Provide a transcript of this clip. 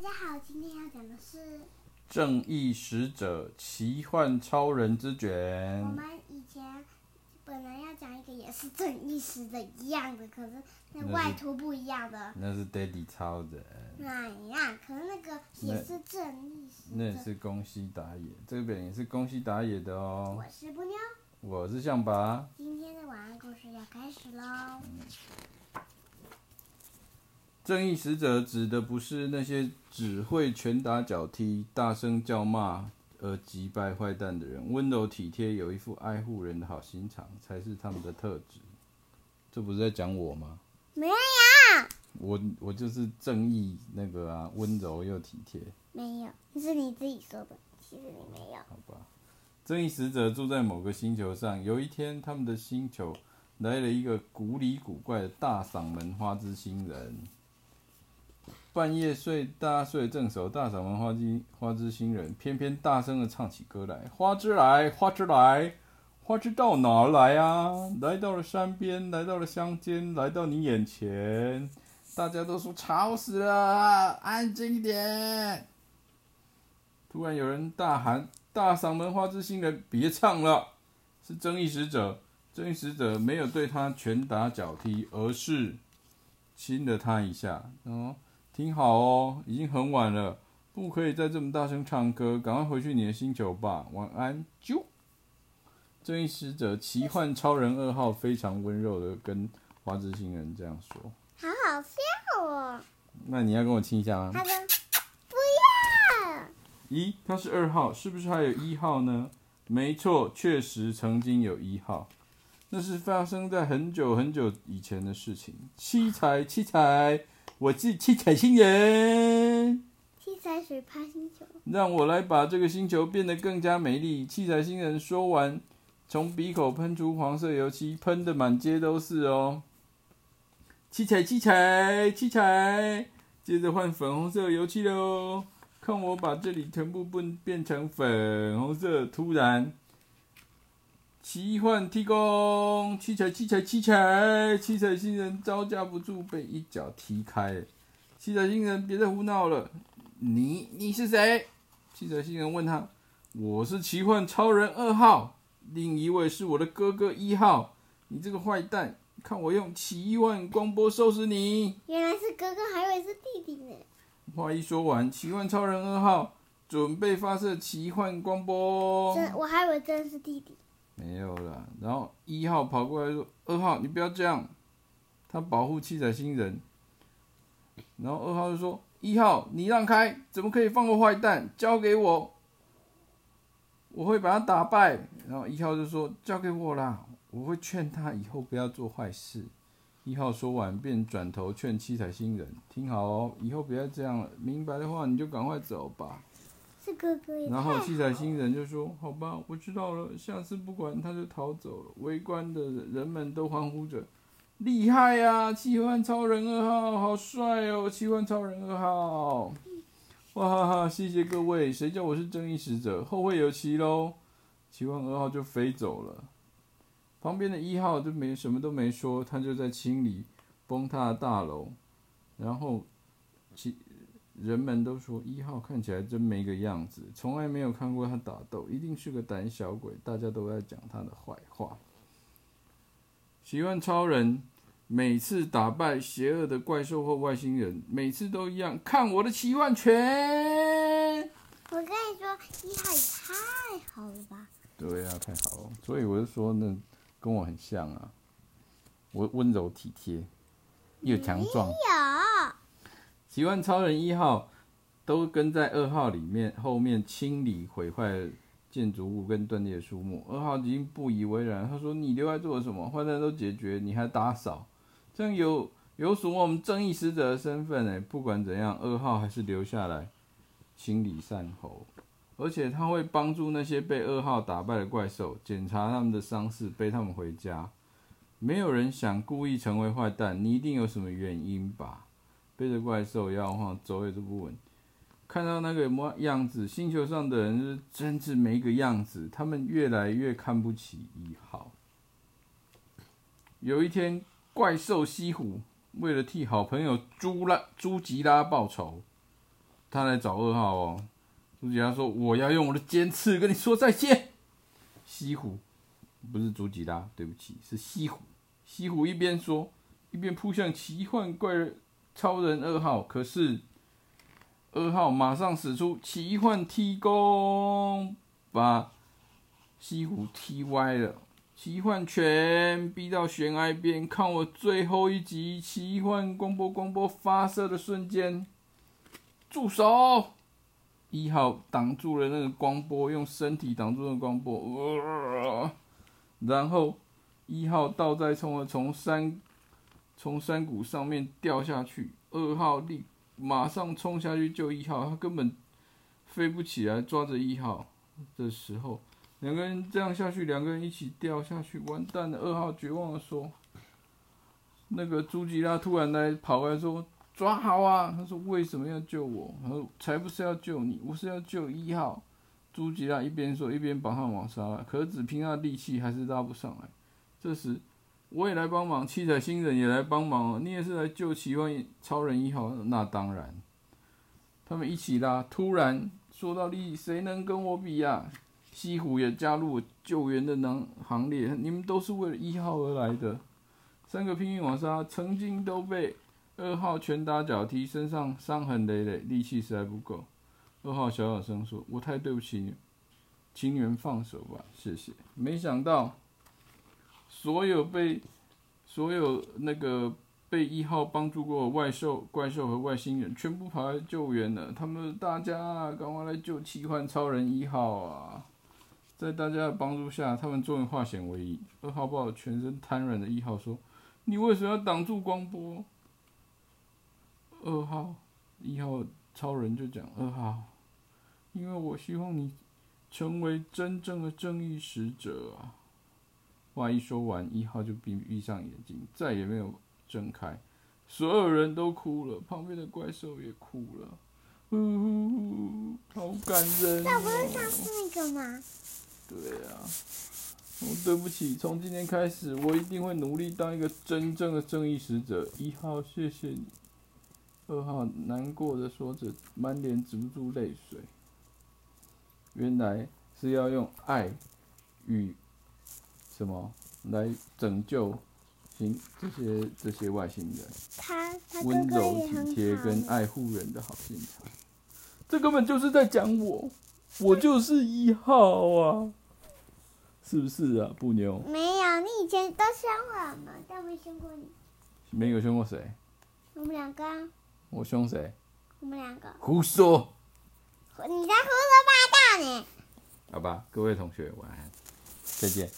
大家好，今天要讲的是《正义使者奇幻超人之卷》。我们以前本来要讲一个也是正义使者一样的，可是那外图不一样的。那是 Daddy 超人。那一样，可是那个也是正义使者。那也是宫西达也，这本也是宫西达也的哦。我是布妞，我是象拔。今天的晚安故事要开始喽。嗯正义使者指的不是那些只会拳打脚踢、大声叫骂而击败坏蛋的人，温柔体贴、有一副爱护人的好心肠才是他们的特质。这不是在讲我吗？没有。我我就是正义那个啊，温柔又体贴。没有，这是你自己说的，其实你没有。好吧。正义使者住在某个星球上，有一天，他们的星球来了一个古里古怪的大嗓门花之星人。半夜睡，大家睡正熟，大嗓门花之花之新人偏偏大声的唱起歌来：花枝来，花枝来，花枝到哪儿来啊？来到了山边，来到了乡间，来到你眼前。大家都说吵死了，安静一点。突然有人大喊：“大嗓门花之新人，别唱了！”是正义使者。正义使者没有对他拳打脚踢，而是亲了他一下。哦。听好哦，已经很晚了，不可以再这么大声唱歌，赶快回去你的星球吧。晚安，啾。正义使者奇幻超人二号非常温柔的跟花之星人这样说。好好笑哦。那你要跟我亲一下吗？不要。咦，他是二号，是不是还有一号呢？没错，确实曾经有一号，那是发生在很久很久以前的事情。七彩，七彩。我是七彩星人，七彩水趴星球，让我来把这个星球变得更加美丽。七彩星人说完，从鼻口喷出黄色油漆，喷得满街都是哦。七彩七彩七彩，接着换粉红色油漆喽。看我把这里全部变变成粉红色，突然。奇幻踢功，七彩七彩七彩，七彩星人招架不住，被一脚踢开。七彩星人，别再胡闹了！你你是谁？七彩星人问他。我是奇幻超人二号，另一位是我的哥哥一号。你这个坏蛋，看我用奇幻光波收拾你！原来是哥哥，还以为是弟弟呢。话一说完，奇幻超人二号准备发射奇幻光波。真，我还以为真是弟弟。没有了，然后一号跑过来说：“二号，你不要这样，他保护七彩星人。”然后二号就说：“一号，你让开，怎么可以放过坏蛋？交给我，我会把他打败。”然后一号就说：“交给我啦，我会劝他以后不要做坏事。”一号说完便转头劝七彩星人：“听好哦，以后不要这样了，明白的话你就赶快走吧。”哥哥然后七彩星人就说：“好吧，我知道了，下次不管他就逃走了。”围观的人们都欢呼着：“厉害呀，奇幻超人二号，好帅哦！奇幻超人二号，哇哈哈！谢谢各位，谁叫我是正义使者？后会有期喽！”奇幻二号就飞走了，旁边的一号就没什么都没说，他就在清理崩塌的大楼，然后七。人们都说一号看起来真没个样子，从来没有看过他打斗，一定是个胆小鬼。大家都在讲他的坏话。喜欢超人每次打败邪恶的怪兽或外星人，每次都一样，看我的奇幻拳！我跟你说，一号也太好了吧？对呀、啊，太好了。所以我就说，呢跟我很像啊，我温柔体贴又强壮。奇幻超人一号都跟在二号里面后面清理毁坏建筑物跟断裂树木。二号已经不以为然，他说：“你留在做什么？坏蛋都解决，你还打扫，这样有有损我们正义使者的身份呢。不管怎样，二号还是留下来清理善后，而且他会帮助那些被二号打败的怪兽，检查他们的伤势，背他们回家。没有人想故意成为坏蛋，你一定有什么原因吧？”背着怪兽摇晃，走也走不稳。看到那个模样子，星球上的人是真是没个样子。他们越来越看不起一号。有一天，怪兽西虎为了替好朋友朱拉朱吉拉报仇，他来找二号哦。朱吉拉说：“我要用我的尖刺跟你说再见。”西湖不是朱吉拉，对不起，是西湖。西湖一边说，一边扑向奇幻怪人超人二号。可是二号马上使出奇幻踢功，把西湖踢歪了。奇幻拳逼到悬崖边，看我最后一击！奇幻光波光波发射的瞬间，住手！一号挡住了那个光波，用身体挡住了光波，呃，然后一号倒栽葱了，从山从山谷上面掉下去。二号立马上冲下去救一号，他根本飞不起来，抓着一号的时候，两个人这样下去，两个人一起掉下去，完蛋了！二号绝望的说：“那个朱吉拉突然来跑来说。”抓好啊！他说：“为什么要救我？”他说：“才不是要救你，我是要救一号。”朱吉拉一边说一边把他往上拉，可只凭他力气还是拉不上来。这时，我也来帮忙，七彩星人也来帮忙哦。你也是来救奇幻超人一号？那当然。他们一起拉，突然说到力，谁能跟我比呀、西湖也加入救援的行行列。你们都是为了一号而来的。三个拼命往上，曾经都被。二号拳打脚踢，身上伤痕累累，力气实在不够。二号小小声说：“我太对不起你，请你们放手吧，谢谢。”没想到，所有被所有那个被一号帮助过的外兽、怪兽和外星人，全部跑来救援了。他们大家赶快来救奇幻超人一号啊！在大家的帮助下，他们终于化险为夷。二号抱着全身瘫软的一号说：“你为什么要挡住光波？”二号、一号超人就讲二号，因为我希望你成为真正的正义使者啊！话一说完，一号就闭闭上眼睛，再也没有睁开。所有人都哭了，旁边的怪兽也哭了，呜呜呜，好感人哦。那不是上次那个吗？对啊，我对不起，从今天开始，我一定会努力当一个真正的正义使者。一号，谢谢你。二号难过的说着，满脸止不住泪水。原来是要用爱与什么来拯救行这些这些外星人。他温柔体贴跟爱护人的好心肠。这根本就是在讲我，我就是一号啊，是不是啊，布妞？没有，你以前都凶我嘛，但没凶过你。没有凶过谁？我们两个。我凶谁？我们两个。胡说！你在胡说八道呢。好吧，各位同学晚安，再见。